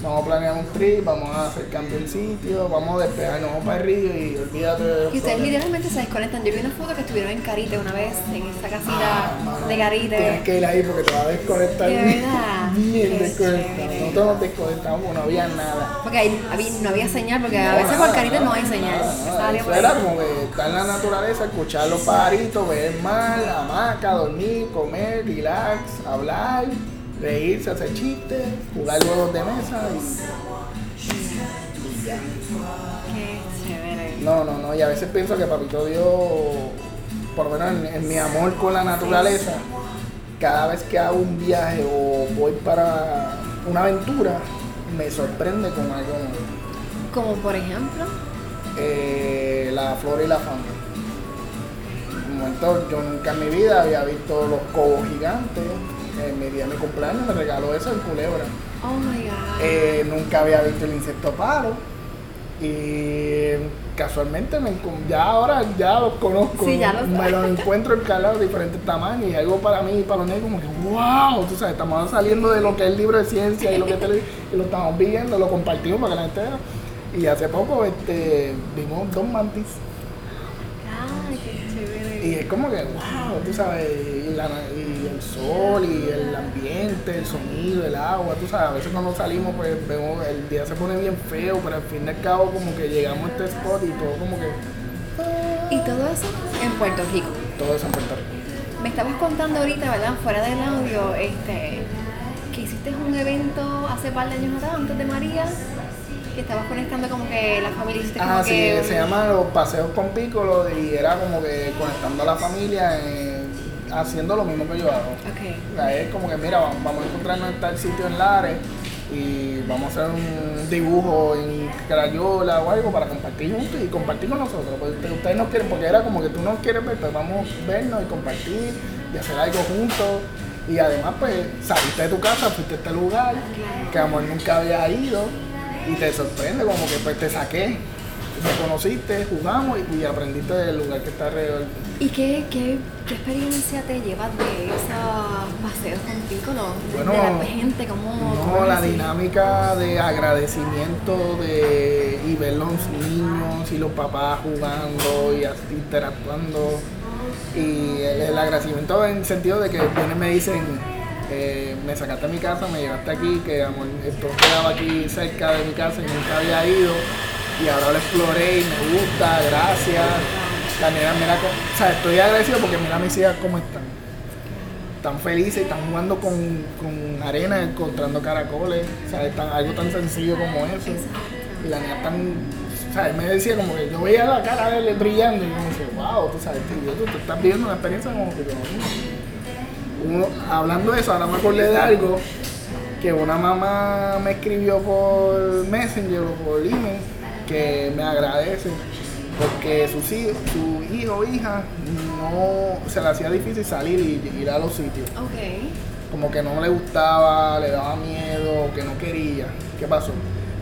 Vamos a planear un trip, vamos a hacer cambio en sitio, vamos a despejarnos, vamos para el río y olvídate de Y ustedes literalmente se desconectan. Yo vi una foto que estuvieron en Carite una vez, en esta casita ah, de Carite. Tienes que ir ahí porque te vas a desconectar. De verdad. Bien desconectado. Nosotros nos desconectamos porque no había nada. Porque ahí no había señal, porque a veces por Carite no hay señal. Eso era como que estar en la naturaleza, escuchar los pajaritos, ver el mar, hamaca, dormir, comer, relax, hablar reírse, hacer chistes, jugar juegos de mesa y, ya. Qué chévere. No, no, no, y a veces pienso que Papito Dios, por lo menos en, mi amor con la naturaleza, cada vez que hago un viaje o voy para una aventura, me sorprende con algo nuevo. Como por ejemplo? Eh, la flora y la fauna. En un momento yo nunca en mi vida había visto los cobos gigantes, en mi día de mi cumpleaños me regaló eso en culebra. Oh my God. Eh, nunca había visto el insecto paro. Y casualmente me, ya ahora ya los conozco. Sí, ya los me los encuentro en cada de diferentes tamaños y algo para mí y para los niños como que wow, tú sabes, estamos saliendo de lo que es el libro de ciencia y lo que y lo estamos viendo, lo compartimos para que la gente vea. Y hace poco este, vimos dos mantis y es como que, wow, tú sabes, y, el sol, y el ambiente, el sonido, el agua, tú sabes, a veces cuando salimos, pues vemos, el día se pone bien feo, pero al fin y al cabo, como que llegamos a este spot y todo como que. ¿Y todo eso en Puerto Rico? Todo eso en Puerto Rico. Me estabas contando ahorita, ¿verdad? Fuera del audio, este, que hiciste un evento hace par de años atrás, antes de María, que estabas conectando como que la familia ah, sí, se llama los paseos con Piccolo y era como que conectando a la familia haciendo lo mismo que yo hago. Okay. es como que mira, vamos, a encontrarnos en tal sitio en Lares y vamos a hacer un dibujo en Crayola o algo para compartir juntos y compartir con nosotros. Porque ustedes no quieren, porque era como que tú no quieres ver, pues vamos a vernos y compartir y hacer algo juntos. Y además, pues saliste de tu casa, fuiste a este lugar, que amor nunca había ido y te sorprende, como que pues te saqué, te conociste, jugamos y, aprendiste del lugar que está alrededor. ¿Y qué, qué, qué experiencia te llevas de esos paseos con Piccolo? Bueno, de la gente, ¿cómo, no, la dinámica de agradecimiento de, y ver los niños y los papás jugando y así, interactuando. Y el, el agradecimiento en el sentido de que vienen me dicen, eh, me sacaste a mi casa, me llevaste aquí, que amor, esto quedaba aquí cerca de mi casa y nunca había ido. Y ahora lo exploré y me gusta, gracias. La mira, o sea, estoy agradecido porque mira mis hijas cómo están. Están felices, están jugando con, con arena, encontrando caracoles, o sea, están, algo tan sencillo como eso. Y la niña tan o sea, él me decía como que yo veía la cara de él brillando y yo me decía, wow, tú sabes, tú, tú estás viviendo una experiencia como que hablando de eso, ahora me acordé de algo que una mamá me escribió por Messenger o por email que me agradece porque su, su hijo o hija no se le hacía difícil salir y ir a los sitios. Como que no le gustaba, le daba miedo, que no quería. ¿Qué pasó?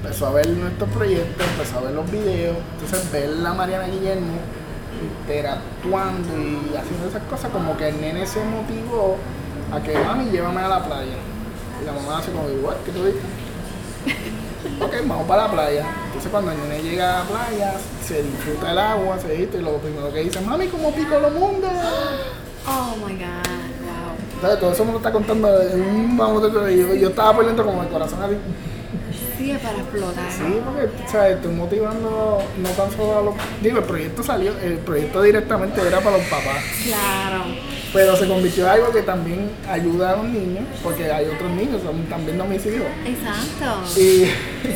Empezó a ver nuestros proyectos, empezó a ver los videos, entonces ver la Mariana Guillermo interactuando y haciendo esas cosas, como que el nene se motivó a que mami llévame a la playa. Y la mamá hace como igual, que tú dices? ok, vamos para la playa. Entonces cuando el nene llega a la playa, se disfruta el agua, se dice, y lo primero que dice, mami, ¿cómo pico los mundo? Oh my god, wow. Entonces todo eso me lo está contando en un vamos yo, yo estaba por dentro como el corazón así. Para explotar. Sí, porque, ¿sabes? Estoy motivando no tan solo a los... Digo, el proyecto salió, el proyecto directamente era para los papás. Claro. Pero se convirtió en algo que también ayuda a los niños, porque hay otros niños, son también no mis hijos. Exacto. Y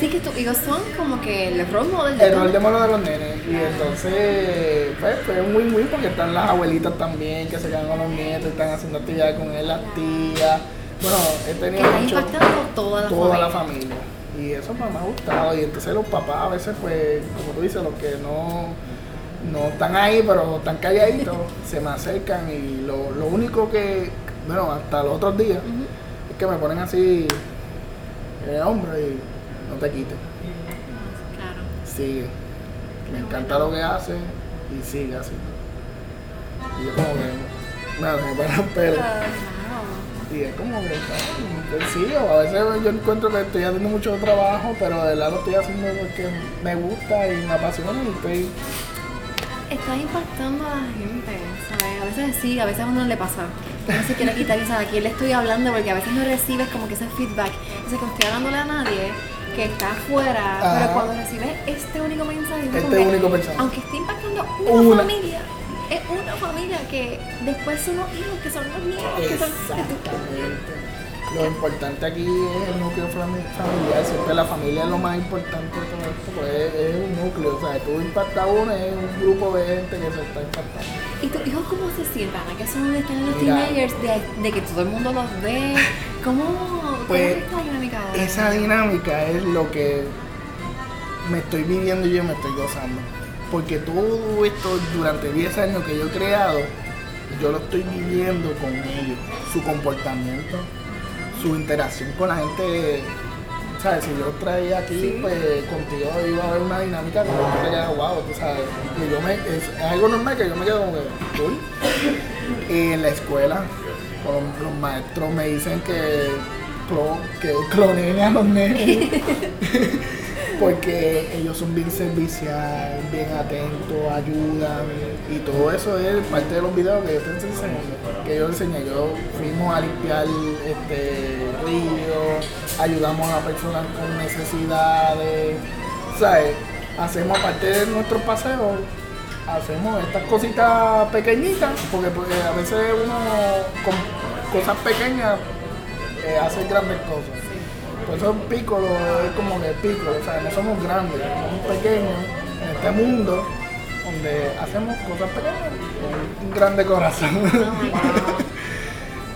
Sí, que tus hijos son como que el role model de el rol de mono de los nenes. Y entonces, pues, fue un win-win porque están las abuelitas también que se quedan con los nietos, están haciendo actividades con él, las tías. Bueno, he Que tenido está mucho, impactando toda la toda familia. la familia. Y eso me ha gustado. Y entonces los papás a veces, pues, como tú dices, los que no, no están ahí, pero están calladitos, se me acercan y lo, lo único que, bueno, hasta los otros días, es que me ponen así, eh, hombre, y no te quites. Claro. Sigue. Me encanta lo que hace y sigue así. Y yo como que, nada, me para el pelo. Claro. Y es como que, sí, a veces yo encuentro que estoy haciendo mucho trabajo, pero de lado lo estoy haciendo porque me gusta y me apasiona y estoy... Está impactando a la gente, ¿sabes? A veces sí, a veces a uno le pasa. Que uno se quiere quitar y sabe a quién le estoy hablando porque a veces no recibes como que ese feedback. Entonces, cuando estoy hablándole a nadie que está afuera, Ajá. pero cuando recibes este único mensaje, Este que, único mensaje. aunque esté impactando una, Una. familia, es una familia que después son los hijos, que son los niños, que son. Exactamente. Lo importante aquí es el núcleo fami- familiar, siempre la familia es lo más importante de todo esto, pues es, es un núcleo, o sea, tú impactas a uno, es un grupo de gente que se está impactando. ¿Y tus hijos cómo se sientan? ¿A qué son están los Mira. teenagers? De, de que todo el mundo los ve. ¿Cómo, cómo Pues, es esta dinámica? Esa dinámica es lo que me estoy viviendo y yo me estoy gozando. Porque todo esto durante 10 años que yo he creado, yo lo estoy viviendo con ellos. Su comportamiento, su interacción con la gente. ¿Sabes? Si yo los traía aquí, Sí. pues contigo iba a haber una dinámica como yo te quedaba wow, tú sabes. Y yo me, es, es algo normal que yo me quedo como que, cool. En la escuela, los, los maestros me dicen que, clo- que cloneen a los nenes. Porque ellos son bien servicial, bien atentos, ayudan. Y todo eso es parte de los videos que yo te enseñé. Que yo enseñé. Yo fuimos a limpiar este ríos, ayudamos a personas con necesidades. ¿Sabes? Hacemos parte de nuestros paseos hacemos estas cositas pequeñitas, porque, porque a veces uno con cosas pequeñas eh, hace grandes cosas. Por eso Piccolo es como que Piccolo, o sea, no somos grandes, somos pequeños en este mundo donde hacemos cosas pequeñas con un grande corazón. God.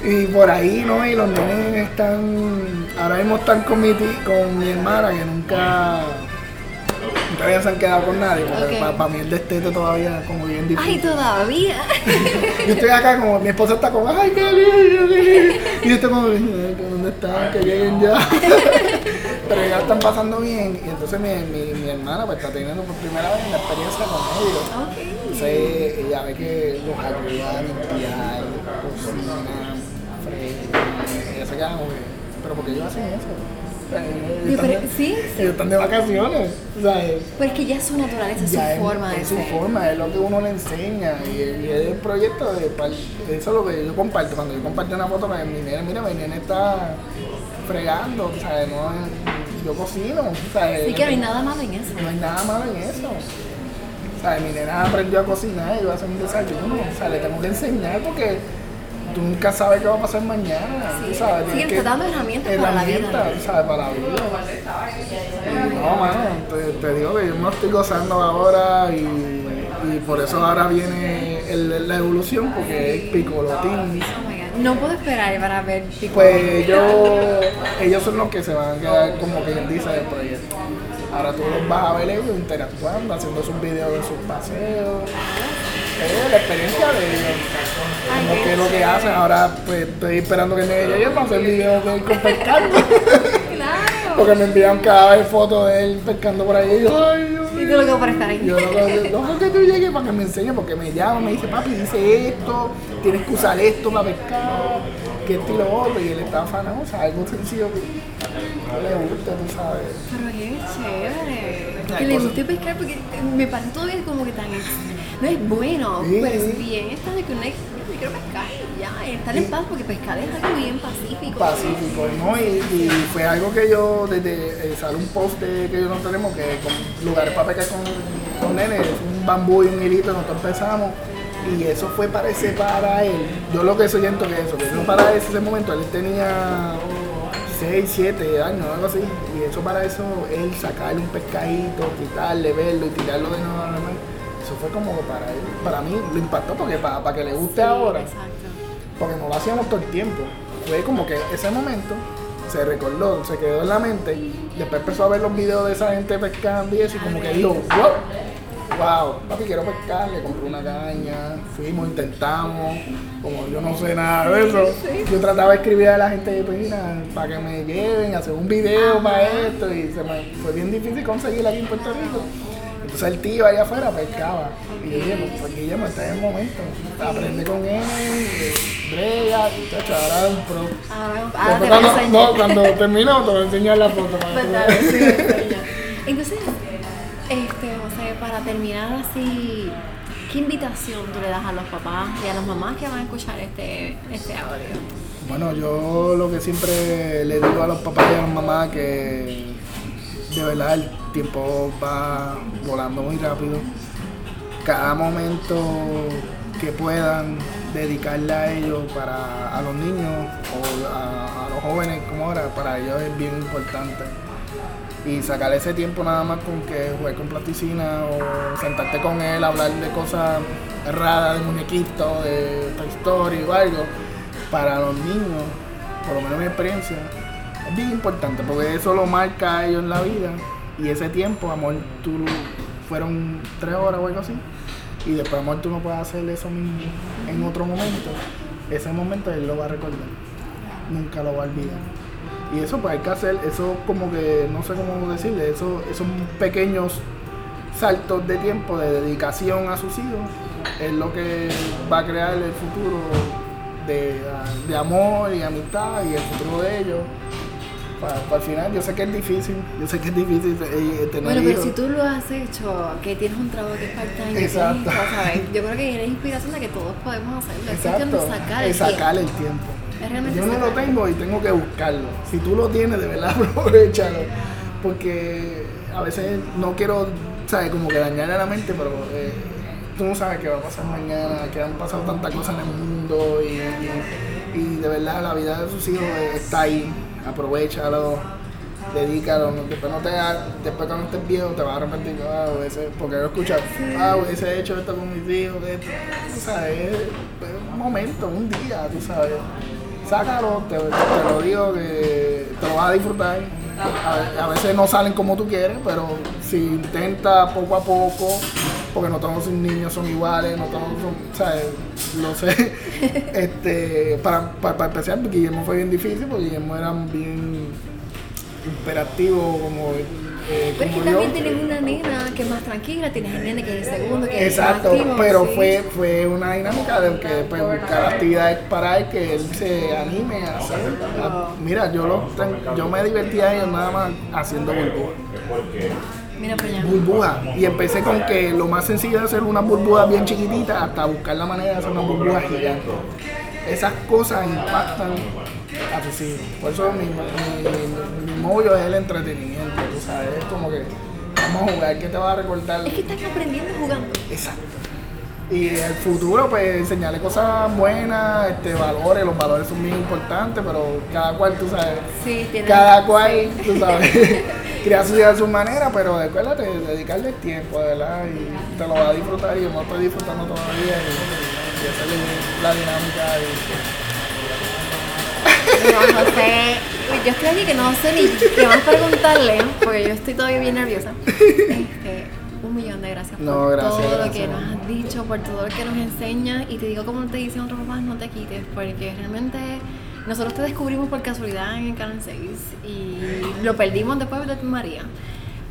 Y por ahí, ¿no? Y los nenes están, ahora mismo están con mi, con mi hermana que nunca, nunca se han quedado con nadie, porque para mí el destete todavía es como bien difícil. Ay, todavía. Yo estoy acá como, mi esposa está como, ay, qué lindo, qué lindo. Y yo estoy como, "Ay, que ¿dónde están? Que lleguen ya. Pero ya están pasando bien. Y entonces mi, mi, mi hermana pues está teniendo por primera vez la experiencia con ellos. Entonces ella ve que los ayuda a limpiar, cocinan, fregan. Ella se queda como pero ¿por qué ellos hacen eso? Están sí, ellos están de vacaciones. Sea, Pero es que ya es su naturaleza, es su es- forma de es su forma, es lo que uno le enseña y, y es el proyecto de par- eso es lo que yo comparto, cuando yo comparto una foto con mi nene, mira mi nene está fregando, o sea, no es- yo cocino, o sea, Sí que no hay nada malo en eso. no hay nada malo en eso. O sea, mi nena aprendió a cocinar y va a hacer un desayuno, o sea, le tengo que enseñar porque tú nunca sabes qué va a pasar mañana, Sí. sabes. Sí, dando herramientas para la vida. herramientas, ¿sabes? Para la vida. Y no, mano, te, te digo que yo me estoy gozando ahora y, y por eso ahora viene el- la evolución porque es God. No puedo esperar para ver Piccolo. Pues yo, ellos son los que se van a quedar como quien dice del proyecto. Ahora tú los vas a ver ellos interactuando, haciendo sus videos de sus paseos. Es la experiencia de ellos. Como que lo que hacen. Ahora pues estoy esperando que me llegue para hacer videos de él con pescando. Claro. Porque me envían cada vez fotos de él pescando por ahí. Y yo, ay, Dios Y tú mío. lo que por estar ahí. Yo no no que tú llegues para que me enseñe, porque me llama, me dice, papi, dice esto, tienes que usar esto para pescar, que esto y lo otro, y él está afanado, o sea, algo sencillo. que- le guste, tú sabes. Pero qué chévere. Que le guste pescar porque me parece todavía como que tan. No es bueno, pero es bien está de que uno quiero pescar y ya, estar en paz porque pescar es algo bien pacífico. Pacífico, ¿no? Y, fue algo que yo, desde eh, sale un post que yo no tenemos, que con lugares para pescar con, con nenes, un bambú y un hilito, nosotros empezamos y eso fue para ese para él. Yo lo que siento que eso, que eso para ese momento él tenía 6, 7 años, algo así, y eso para eso él sacarle un pescadito, quitarle, verlo y tirarlo de nuevo eso fue como para él, para mí lo impactó porque para, para que le guste ahora, porque no lo hacíamos todo el tiempo. Fue como que ese momento se recordó, se quedó en la mente, y después empezó a ver los videos de esa gente pescando y eso, y como que dijo, wow wow, papi, quiero pescar, le compré una caña, fuimos, intentamos, como yo no sé nada de eso, yo trataba de escribir a la gente de Pina para que me lleven, hacer un video para esto, y se me fue bien difícil conseguir aquí en Puerto Rico. Entonces el tío allá afuera pescaba. Y yo dije, pues Guillermo está en el momento. Aprende con él, brega, chacho, ahora es un pro. Ahora, ahora cuando, no, cuando terminó te voy a enseñar la foto. Para Entonces, este, José, para terminar así, ¿qué invitación tú le das a los papás y a las mamás que van a escuchar este, este audio? Bueno, yo lo que siempre le digo a los papás y a las mamás que de verdad tiempo va volando muy rápido. Cada momento que puedan dedicarle a ellos para a los niños o a, los jóvenes como ahora, para ellos es bien importante y sacar ese tiempo nada más con que juegue con plasticina o sentarte con él, hablar de cosas raras, de muñequitos, de Toy Story o algo, para los niños, por lo menos mi experiencia, es bien importante porque eso lo marca a ellos en la vida y ese tiempo, amor, tú fueron tres horas o algo así y después, amor, tú no puedes hacer eso mismo en otro momento, ese momento él lo va a recordar, nunca lo va a olvidar. Y eso pues hay que hacer, eso como que, no sé cómo decirle, eso, esos pequeños saltos de tiempo, de dedicación a sus hijos, es lo que va a crear el futuro de, amor y amistad y el futuro de ellos. Para, el final, yo sé que es difícil, yo sé que es difícil eh, tener Bueno, pero si tú lo has hecho, que tienes un trabajo que es part-time, Exacto. yo creo que eres inspiración de que todos podemos hacerlo. Exacto. Es sacar el, sacar el tiempo. Yo no lo tengo y tengo que buscarlo. Si tú lo tienes, de verdad, aprovechalo. Porque a veces no quiero, ¿sabes? Como que dañarle a la mente, pero eh, tú no sabes qué va a pasar mañana, que han pasado tantas cosas en el mundo y, y, de verdad la vida de sus hijos está ahí. Aprovechalo, dedícalo. Después, no te, después cuando estés viejo te vas a arrepentir, ah, porque yo escuchar, ah, hubiese hecho esto con mis hijos, esto. Tú sabes, es un momento, un día, tú sabes sácalo, te, lo digo que te lo vas a disfrutar. A, veces no salen como tú quieres, pero si intenta poco a poco, porque no todos los niños son iguales, no todos son, ¿sabes? Lo sé. este, para, para, empezar, Guillermo fue bien difícil, porque Guillermo era bien imperativo, como eh, pero es que también tienes una nena que es más tranquila, tienes el nene que es el segundo, que Exacto, es más pero fue, fue una dinámica de que pues, buscar actividades para él que él se anime a hacer. mira, yo, lo, yo me divertía ellos nada más haciendo burbujas. Mira Burbuja. Y empecé con que lo más sencillo es hacer una burbuja bien chiquitita hasta buscar la manera de hacer una burbuja gigante. Esas cosas impactan así. Por eso mi, mi, mi, mollo es el entretenimiento, tú sabes, es como que vamos a jugar, ¿qué te va a recordar? Es que estás aprendiendo jugando. Exacto. Y el futuro, pues enseñarle cosas buenas, este, valores, los valores son muy importantes, pero cada cual, tú sabes, sí, cada cual, tú sabes, crea su vida a su manera, pero acuérdate, dedicarle tiempo, ¿verdad? Y te lo vas a disfrutar y yo me estoy disfrutando todavía y, y esa es la dinámica. Y, no, sé, yo estoy aquí que no sé ni qué más preguntarle, porque yo estoy todavía bien nerviosa. Este, un millón de gracias por todo lo que nos has dicho, por todo lo que nos enseñas. Y te digo como te dicen otros papás, no te quites, porque realmente nosotros te descubrimos por casualidad en el Canal 6 y lo perdimos después de tu María.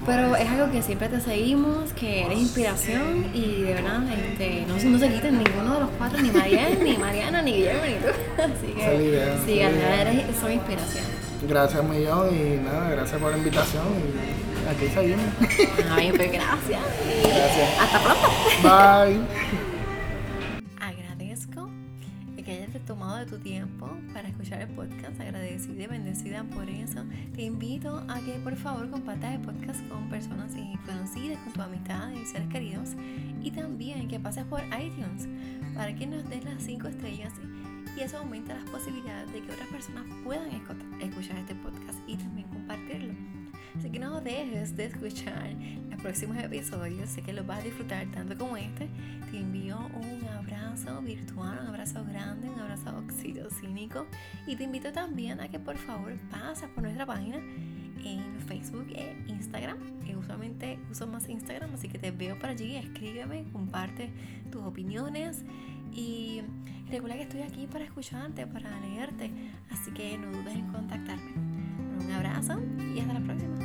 Pero es algo que siempre te seguimos, que eres inspiración y de verdad este, no, no se quiten ninguno de los cuatro, ni Mariana, ni Mariana, ni Guillermo, ni tú. Así que sí, eres, son inspiración. Gracias millón y nada, gracias por la invitación y aquí seguimos. Ay, pues gracias. Gracias. Hasta pronto. Bye. tomado de tu tiempo para escuchar el podcast. Agradecida y bendecida por eso. Te invito a que por favor compartas el podcast con personas conocidas, con tus amistades y seres queridos. Y también que pases por iTunes para que nos des las 5 estrellas y eso aumenta las posibilidades de que otras personas puedan escuchar este podcast y también compartirlo. No dejes de escuchar los próximos episodios. Sé que los vas a disfrutar tanto como este. Te envío un abrazo virtual, un abrazo grande, un abrazo oxitocínico. Y te invito también a que por favor pases por nuestra página en Facebook e Instagram. Usualmente uso más Instagram, así que te veo por allí. Escríbeme, comparte tus opiniones. Y recuerda que estoy aquí para escucharte, para leerte. Así que no dudes en contactarme. Un abrazo y hasta la próxima.